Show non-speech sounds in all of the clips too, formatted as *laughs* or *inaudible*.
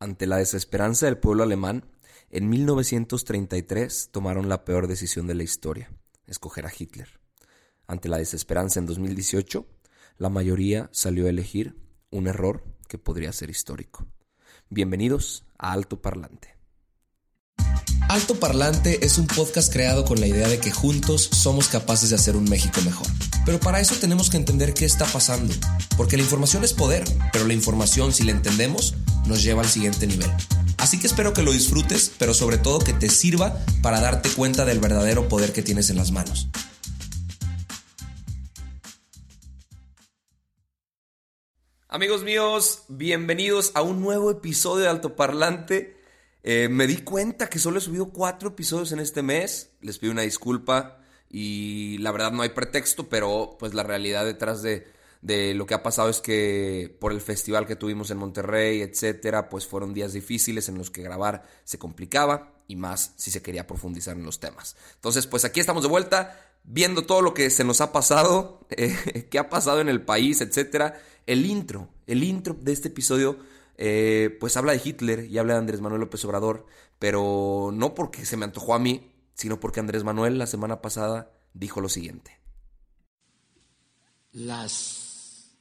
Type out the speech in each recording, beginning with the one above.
Ante la desesperanza del pueblo alemán, en 1933 tomaron la peor decisión de la historia, escoger a Hitler. Ante la desesperanza en 2018, la mayoría salió a elegir un error que podría ser histórico. Bienvenidos a Alto Parlante. Alto Parlante es un podcast creado con la idea de que juntos somos capaces de hacer un México mejor. Pero para eso tenemos que entender qué está pasando, porque la información es poder, pero la información si la entendemos nos lleva al siguiente nivel. Así que espero que lo disfrutes, pero sobre todo que te sirva para darte cuenta del verdadero poder que tienes en las manos. Amigos míos, bienvenidos a un nuevo episodio de Alto Parlante. Eh, me di cuenta que solo he subido cuatro episodios en este mes. Les pido una disculpa y la verdad no hay pretexto, pero pues la realidad detrás de, de lo que ha pasado es que por el festival que tuvimos en Monterrey, etcétera, pues fueron días difíciles en los que grabar se complicaba y más si se quería profundizar en los temas. Entonces, pues aquí estamos de vuelta viendo todo lo que se nos ha pasado, *laughs* eh, qué ha pasado en el país, etcétera. El intro, el intro de este episodio, eh, pues habla de Hitler y habla de Andrés Manuel López Obrador, pero no porque se me antojó a mí, sino porque Andrés Manuel la semana pasada dijo lo siguiente. Las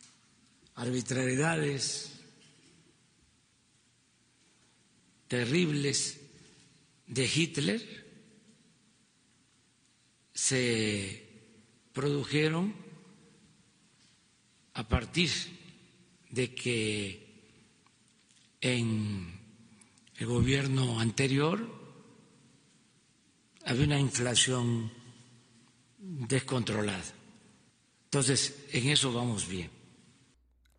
arbitrariedades terribles de Hitler se produjeron a partir de que en el gobierno anterior había una inflación descontrolada. Entonces, en eso vamos bien.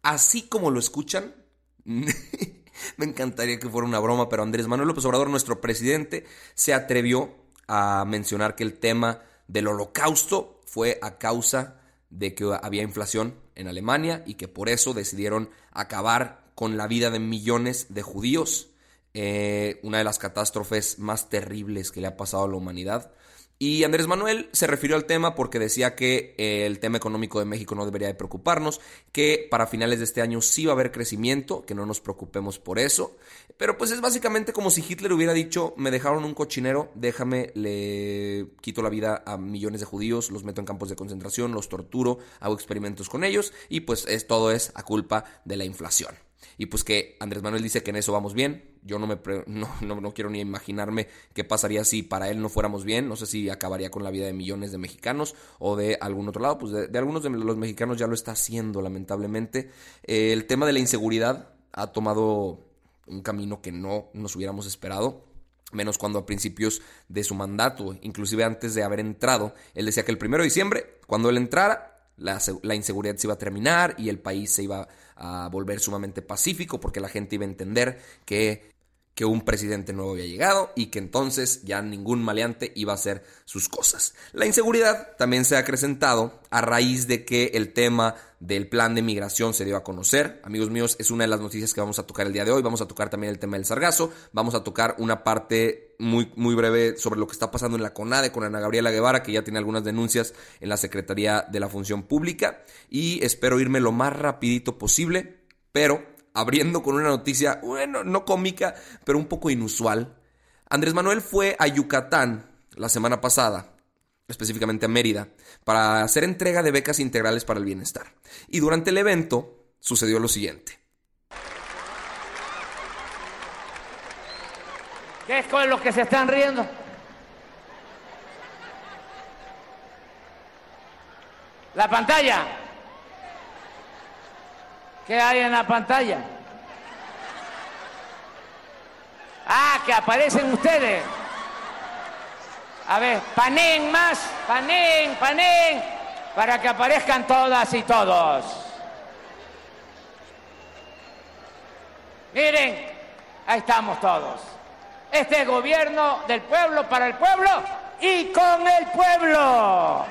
Así como lo escuchan, *laughs* me encantaría que fuera una broma, pero Andrés Manuel López Obrador, nuestro presidente, se atrevió a mencionar que el tema del holocausto fue a causa de que había inflación en Alemania y que por eso decidieron acabar con la vida de millones de judíos, eh, una de las catástrofes más terribles que le ha pasado a la humanidad. Y Andrés Manuel se refirió al tema porque decía que eh, el tema económico de México no debería de preocuparnos, que para finales de este año sí va a haber crecimiento, que no nos preocupemos por eso. Pero pues es básicamente como si Hitler hubiera dicho, me dejaron un cochinero, déjame, le quito la vida a millones de judíos, los meto en campos de concentración, los torturo, hago experimentos con ellos y pues es, todo es a culpa de la inflación. Y pues que Andrés Manuel dice que en eso vamos bien. Yo no, me *laughs* no, no, quiero ni imaginarme qué pasaría si para él no fuéramos bien. No sé si acabaría con la vida de millones de mexicanos o de algún otro lado. Pues de, algunos de los mexicanos ya lo está haciendo, lamentablemente. Eh, el tema de la inseguridad ha tomado un camino que no nos hubiéramos esperado menos cuando a principios de su mandato, inclusive antes de haber entrado, él decía que el primero de diciembre, cuando él entrara, la, inseguridad se iba a terminar y el país se iba a volver sumamente pacífico porque la gente iba a entender que, que un presidente nuevo había llegado y que entonces ya ningún maleante iba a hacer sus cosas. La inseguridad también se ha acrecentado a raíz de que el tema del plan de migración se dio a conocer. Amigos míos, es una de las noticias que vamos a tocar el día de hoy. Vamos a tocar también el tema del sargazo. Vamos a tocar una parte muy, muy breve sobre lo que está pasando en la CONADE con Ana Gabriela Guevara, que ya tiene algunas denuncias en la Secretaría de la Función Pública. Y espero irme lo más rapidito posible, pero abriendo con una noticia, bueno, no cómica, pero un poco inusual. Andrés Manuel fue a Yucatán la semana pasada específicamente a Mérida, para hacer entrega de becas integrales para el bienestar. Y durante el evento sucedió lo siguiente. ¿Qué es con lo que se están riendo? La pantalla. ¿Qué hay en la pantalla? Ah, que aparecen ustedes. A ver, panén más, panén, panén, para que aparezcan todas y todos. Miren, ahí estamos todos. Este es gobierno del pueblo, para el pueblo y con el pueblo.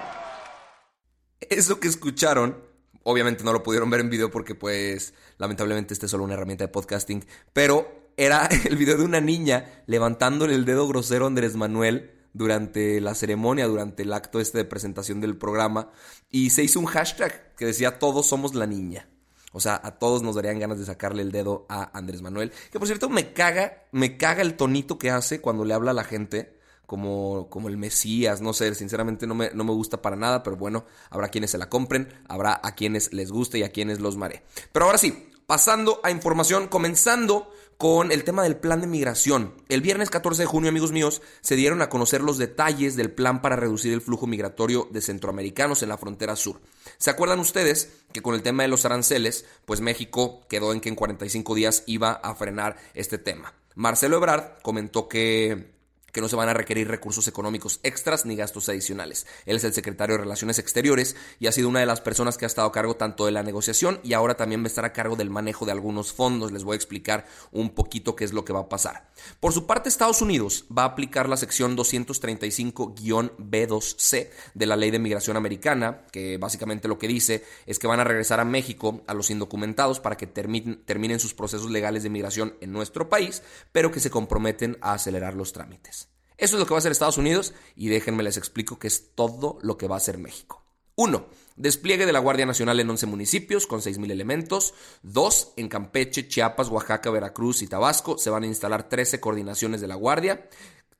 Eso que escucharon, obviamente no lo pudieron ver en video porque pues lamentablemente este es solo una herramienta de podcasting, pero era *laughs* el video de una niña levantándole el dedo grosero a Andrés Manuel durante la ceremonia, durante el acto este de presentación del programa, y se hizo un hashtag que decía todos somos la niña. O sea, a todos nos darían ganas de sacarle el dedo a Andrés Manuel. Que por cierto, me caga, me caga el tonito que hace cuando le habla a la gente. Como, como el Mesías, no sé, sinceramente no me, no me gusta para nada, pero bueno, habrá quienes se la compren, habrá a quienes les guste y a quienes los mare. Pero ahora sí, pasando a información, comenzando con el tema del plan de migración. El viernes 14 de junio, amigos míos, se dieron a conocer los detalles del plan para reducir el flujo migratorio de centroamericanos en la frontera sur. ¿Se acuerdan ustedes que con el tema de los aranceles, pues México quedó en que en 45 días iba a frenar este tema? Marcelo Ebrard comentó que que no se van a requerir recursos económicos extras ni gastos adicionales. Él es el secretario de Relaciones Exteriores y ha sido una de las personas que ha estado a cargo tanto de la negociación y ahora también va a estar a cargo del manejo de algunos fondos. Les voy a explicar un poquito qué es lo que va a pasar. Por su parte, Estados Unidos va a aplicar la sección 235-B2C de la Ley de Migración Americana, que básicamente lo que dice es que van a regresar a México a los indocumentados para que terminen, terminen sus procesos legales de migración en nuestro país, pero que se comprometen a acelerar los trámites. Eso es lo que va a hacer Estados Unidos y déjenme les explico que es todo lo que va a hacer México. 1. Despliegue de la Guardia Nacional en 11 municipios con 6.000 elementos. 2. En Campeche, Chiapas, Oaxaca, Veracruz y Tabasco se van a instalar 13 coordinaciones de la Guardia.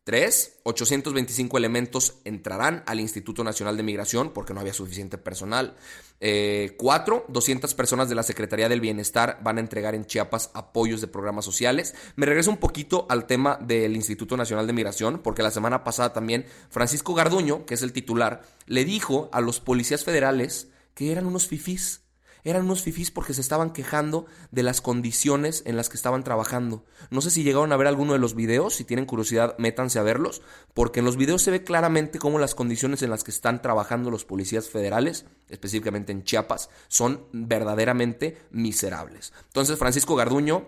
3. 825 elementos entrarán al Instituto Nacional de Migración porque no había suficiente personal. 4. Eh, 200 personas de la Secretaría del Bienestar van a entregar en Chiapas apoyos de programas sociales. Me regreso un poquito al tema del Instituto Nacional de Migración porque la semana pasada también Francisco Garduño, que es el titular, le dijo a los policías federales que eran unos fifís eran unos fifís porque se estaban quejando de las condiciones en las que estaban trabajando. No sé si llegaron a ver alguno de los videos, si tienen curiosidad, métanse a verlos, porque en los videos se ve claramente cómo las condiciones en las que están trabajando los policías federales, específicamente en Chiapas, son verdaderamente miserables. Entonces, Francisco Garduño,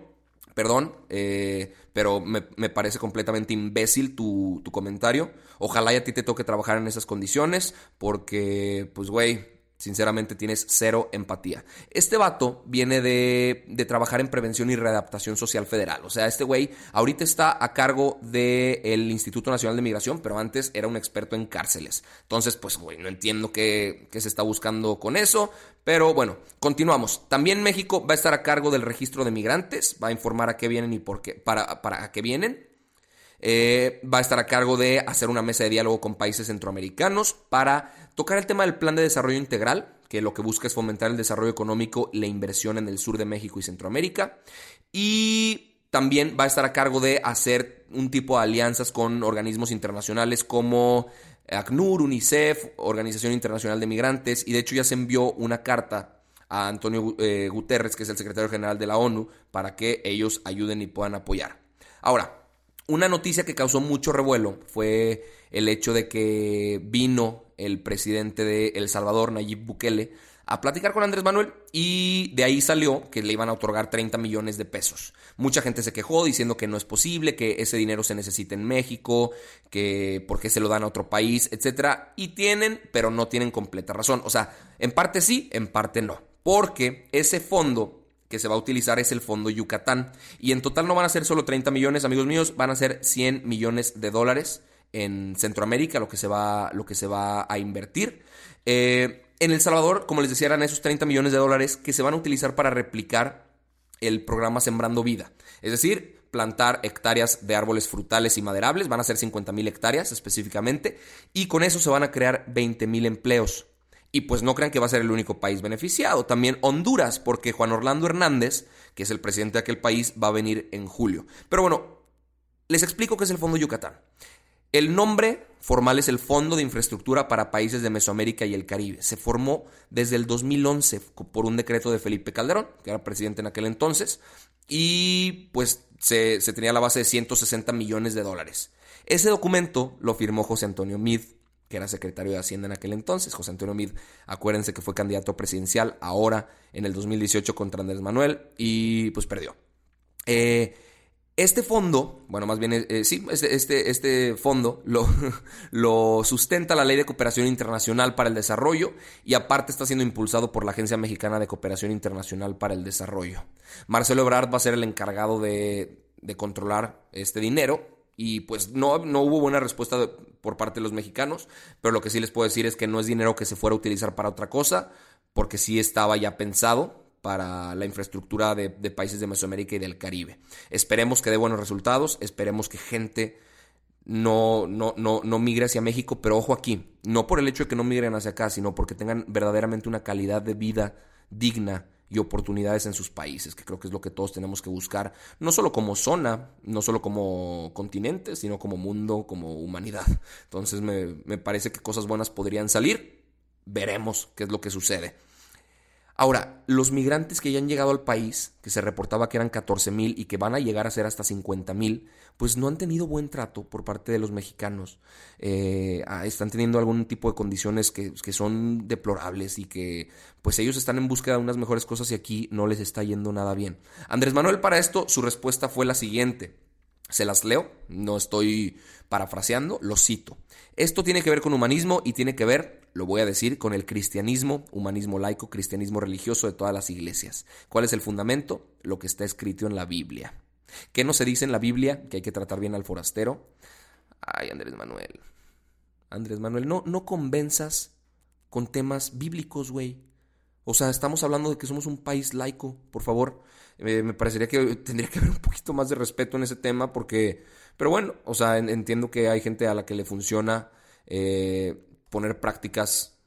perdón, eh, pero me, parece completamente imbécil tu, tu comentario. Ojalá y a ti te toque trabajar en esas condiciones, porque, pues, güey, Sinceramente tienes cero empatía. Este vato viene de, de, trabajar en prevención y readaptación social federal. O sea, este güey ahorita está a cargo del Instituto Nacional de Migración, pero antes era un experto en cárceles. Entonces, pues, güey, no entiendo qué, qué se está buscando con eso. Pero bueno, continuamos. También México va a estar a cargo del registro de migrantes, va a informar a qué vienen y por qué, para, para a qué vienen. Eh, va a estar a cargo de hacer una mesa de diálogo con países centroamericanos para tocar el tema del plan de desarrollo integral, que lo que busca es fomentar el desarrollo económico y la inversión en el sur de México y Centroamérica. Y también va a estar a cargo de hacer un tipo de alianzas con organismos internacionales como ACNUR, UNICEF, Organización Internacional de Migrantes, y de hecho ya se envió una carta a Antonio eh, Guterres, que es el secretario general de la ONU, para que ellos ayuden y puedan apoyar. Ahora, una noticia que causó mucho revuelo fue el hecho de que vino el presidente de El Salvador, Nayib Bukele, a platicar con Andrés Manuel y de ahí salió que le iban a otorgar 30 millones de pesos. Mucha gente se quejó diciendo que no es posible, que ese dinero se necesita en México, que por qué se lo dan a otro país, etcétera, y tienen, pero no tienen completa razón. O sea, en parte sí, en parte no, porque ese fondo que se va a utilizar es el Fondo Yucatán. Y en total no van a ser solo 30 millones, amigos míos, van a ser 100 millones de dólares en Centroamérica, lo que se va, lo que se va a invertir. Eh, en El Salvador, como les decía, eran esos 30 millones de dólares que se van a utilizar para replicar el programa Sembrando Vida. Es decir, plantar hectáreas de árboles frutales y maderables, van a ser 50 mil hectáreas específicamente, y con eso se van a crear 20 mil empleos. Y pues no crean que va a ser el único país beneficiado, también Honduras, porque Juan Orlando Hernández, que es el presidente de aquel país, va a venir en julio. Pero bueno, les explico qué es el Fondo Yucatán. El nombre formal es el Fondo de Infraestructura para Países de Mesoamérica y el Caribe. Se formó desde el 2011 por un decreto de Felipe Calderón, que era presidente en aquel entonces, y pues se, tenía la base de 160 millones de dólares. Ese documento lo firmó José Antonio Mid, que era secretario de Hacienda en aquel entonces. José Antonio Mid, acuérdense que fue candidato presidencial ahora en el 2018 contra Andrés Manuel y pues perdió. Eh, este fondo, bueno, más bien, eh, sí, este, este, este fondo *laughs* lo, sustenta la Ley de Cooperación Internacional para el Desarrollo y aparte está siendo impulsado por la Agencia Mexicana de Cooperación Internacional para el Desarrollo. Marcelo Ebrard va a ser el encargado de, de controlar este dinero y pues no, no hubo buena respuesta por parte de los mexicanos, pero lo que sí les puedo decir es que no es dinero que se fuera a utilizar para otra cosa, porque sí estaba ya pensado para la infraestructura de, países de Mesoamérica y del Caribe. Esperemos que dé buenos resultados, esperemos que gente no, no, no, no migre hacia México, pero ojo aquí, no por el hecho de que no migren hacia acá, sino porque tengan verdaderamente una calidad de vida digna y oportunidades en sus países, que creo que es lo que todos tenemos que buscar, no solo como zona, no solo como continente, sino como mundo, como humanidad. Entonces me, me parece que cosas buenas podrían salir, veremos qué es lo que sucede. Ahora, los migrantes que ya han llegado al país, que se reportaba que eran 14 mil y que van a llegar a ser hasta 50 mil, pues no han tenido buen trato por parte de los mexicanos. Eh, ah, están teniendo algún tipo de condiciones que, que, son deplorables y que pues ellos están en búsqueda de unas mejores cosas y aquí no les está yendo nada bien. Andrés Manuel para esto, su respuesta fue la siguiente. Se las leo, no estoy parafraseando, lo cito. Esto tiene que ver con humanismo y tiene que ver, lo voy a decir, con el cristianismo, humanismo laico, cristianismo religioso de todas las iglesias. ¿Cuál es el fundamento? Lo que está escrito en la Biblia. ¿Qué no se dice en la Biblia? Que hay que tratar bien al forastero. Ay, Andrés Manuel. Andrés Manuel, no, no convenzas con temas bíblicos, güey. O sea, estamos hablando de que somos un país laico, por favor. Eh, me parecería que *laughs* tendría que haber un poquito más de respeto en ese tema porque, pero bueno, o sea, entiendo que hay gente a la que le funciona eh, poner prácticas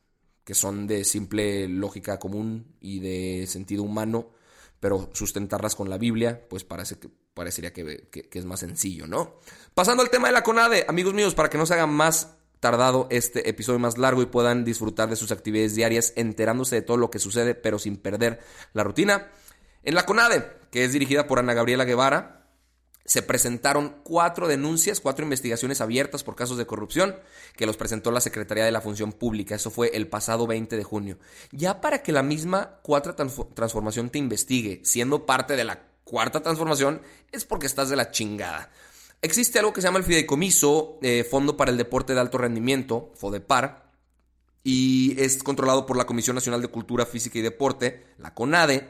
que son de simple lógica común y de sentido humano, pero sustentarlas con la Biblia, pues parece que, parecería que, que es más sencillo, ¿no? Pasando al tema de la CONADE, amigos míos, para que no se haga más tardado este episodio más largo y puedan disfrutar de sus actividades diarias enterándose de todo lo que sucede, pero sin perder la rutina. En la CONADE, que es dirigida por Ana Gabriela Guevara, se presentaron cuatro denuncias, cuatro investigaciones abiertas por casos de corrupción que los presentó la Secretaría de la Función Pública. Eso fue el pasado 20 de junio. Ya para que la misma cuarta transformación te investigue, siendo parte de la cuarta transformación, es porque estás de la chingada. Existe algo que se llama el Fideicomiso, eh, Fondo para el Deporte de Alto Rendimiento, FODEPAR, y es controlado por la Comisión Nacional de Cultura Física y Deporte, la CONADE,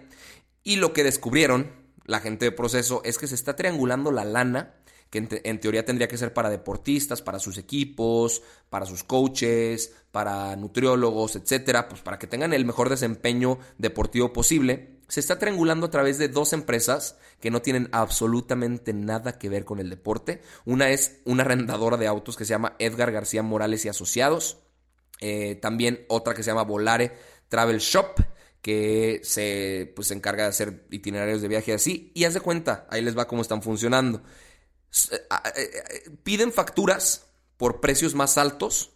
y lo que descubrieron la gente de proceso es que se está triangulando la lana, que en, teoría tendría que ser para deportistas, para sus equipos, para sus coaches, para nutriólogos, etcétera, pues para que tengan el mejor desempeño deportivo posible. Se está triangulando a través de dos empresas que no tienen absolutamente nada que ver con el deporte. Una es una arrendadora de autos que se llama Edgar García Morales y Asociados. Eh, también otra que se llama Volare Travel Shop que se, pues, se encarga de hacer itinerarios de viaje así. Y haz de cuenta, ahí les va cómo están funcionando. Eh, eh, eh, piden facturas por precios más altos,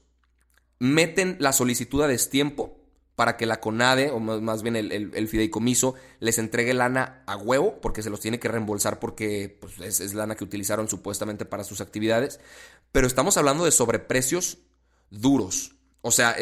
meten la solicitud a destiempo para que la CONADE, o más bien el, fideicomiso, les entregue lana a huevo, porque se los tiene que reembolsar porque pues, es, lana que utilizaron supuestamente para sus actividades. Pero estamos hablando de sobreprecios duros. O sea,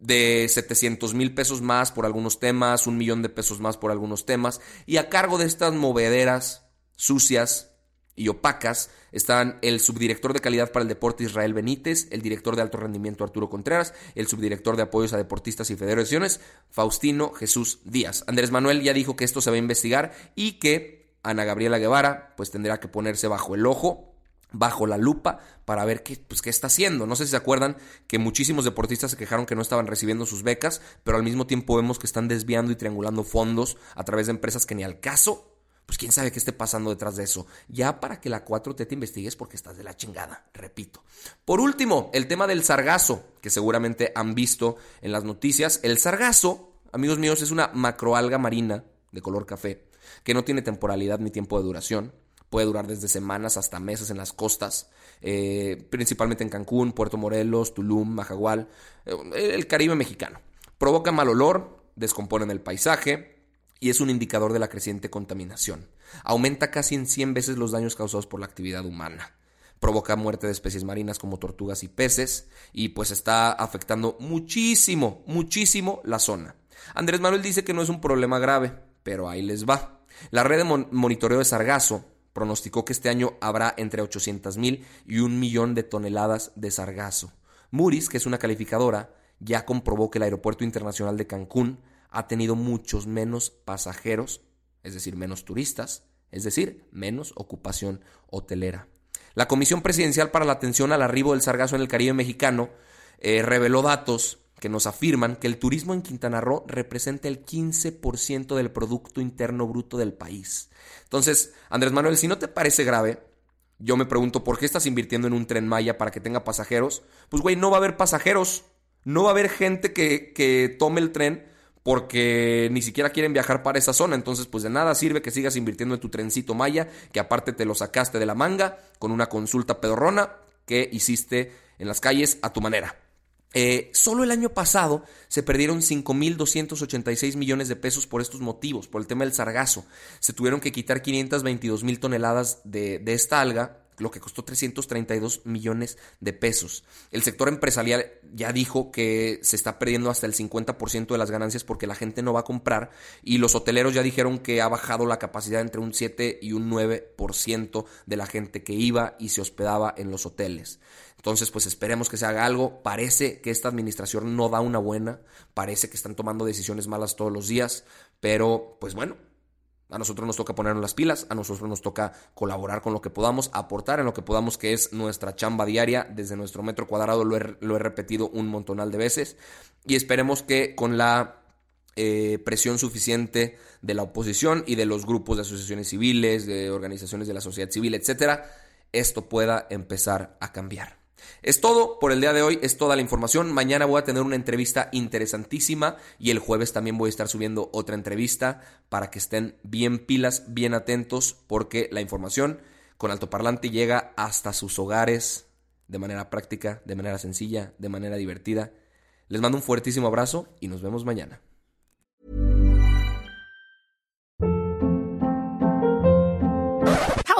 de 700 mil pesos más por algunos temas, un millón de pesos más por algunos temas, y a cargo de estas movederas sucias y opacas están el subdirector de calidad para el deporte Israel Benítez, el director de alto rendimiento Arturo Contreras, el subdirector de apoyos a deportistas y federaciones Faustino Jesús Díaz. Andrés Manuel ya dijo que esto se va a investigar y que Ana Gabriela Guevara pues tendrá que ponerse bajo el ojo bajo la lupa para ver qué, pues, qué está haciendo. No sé si se acuerdan que muchísimos deportistas se quejaron que no estaban recibiendo sus becas, pero al mismo tiempo vemos que están desviando y triangulando fondos a través de empresas que ni al caso. Pues quién sabe qué esté pasando detrás de eso. Ya para que la 4T te investigues porque estás de la chingada, repito. Por último, el tema del sargazo, que seguramente han visto en las noticias. El sargazo, amigos míos, es una macroalga marina de color café, que no tiene temporalidad ni tiempo de duración puede durar desde semanas hasta meses en las costas, eh, principalmente en Cancún, Puerto Morelos, Tulum, Majagual, eh, el Caribe mexicano. Provoca mal olor, descompone el paisaje y es un indicador de la creciente contaminación. Aumenta casi en 100 veces los daños causados por la actividad humana. Provoca muerte de especies marinas como tortugas y peces y pues está afectando muchísimo, muchísimo la zona. Andrés Manuel dice que no es un problema grave, pero ahí les va. La red de monitoreo de sargazo pronosticó que este año habrá entre 800 mil y un millón de toneladas de sargazo. Moody's, que es una calificadora, ya comprobó que el Aeropuerto Internacional de Cancún ha tenido muchos menos pasajeros, es decir, menos turistas, es decir, menos ocupación hotelera. La Comisión Presidencial para la Atención al Arribo del Sargazo en el Caribe Mexicano eh, reveló datos que nos afirman que el turismo en Quintana Roo representa el 15% del Producto Interno Bruto del país. Entonces, Andrés Manuel, si no te parece grave, yo me pregunto, ¿por qué estás invirtiendo en un tren Maya para que tenga pasajeros? Pues, güey, no va a haber pasajeros. No va a haber gente que, que tome el tren porque ni siquiera quieren viajar para esa zona. Entonces, pues de nada sirve que sigas invirtiendo en tu trencito Maya, que aparte te lo sacaste de la manga con una consulta pedorrona que hiciste en las calles a tu manera. Eh, solo el año pasado se perdieron 5.286 millones de pesos por estos motivos, por el tema del sargazo. Se tuvieron que quitar 522 mil toneladas de, de esta alga lo que costó 332 millones de pesos. El sector empresarial ya dijo que se está perdiendo hasta el 50% de las ganancias porque la gente no va a comprar y los hoteleros ya dijeron que ha bajado la capacidad entre un 7 y un 9% de la gente que iba y se hospedaba en los hoteles. Entonces, pues esperemos que se haga algo. Parece que esta administración no da una buena, parece que están tomando decisiones malas todos los días, pero pues bueno, a nosotros nos toca ponernos las pilas, a nosotros nos toca colaborar con lo que podamos, aportar en lo que podamos, que es nuestra chamba diaria desde nuestro metro cuadrado, lo he, repetido un montonal de veces, y esperemos que con la eh, presión suficiente de la oposición y de los grupos de asociaciones civiles, de organizaciones de la sociedad civil, etcétera, esto pueda empezar a cambiar. Es todo por el día de hoy, es toda la información. Mañana voy a tener una entrevista interesantísima y el jueves también voy a estar subiendo otra entrevista para que estén bien pilas, bien atentos, porque la información con altoparlante llega hasta sus hogares de manera práctica, de manera sencilla, de manera divertida. Les mando un fuertísimo abrazo y nos vemos mañana.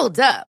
Hold up.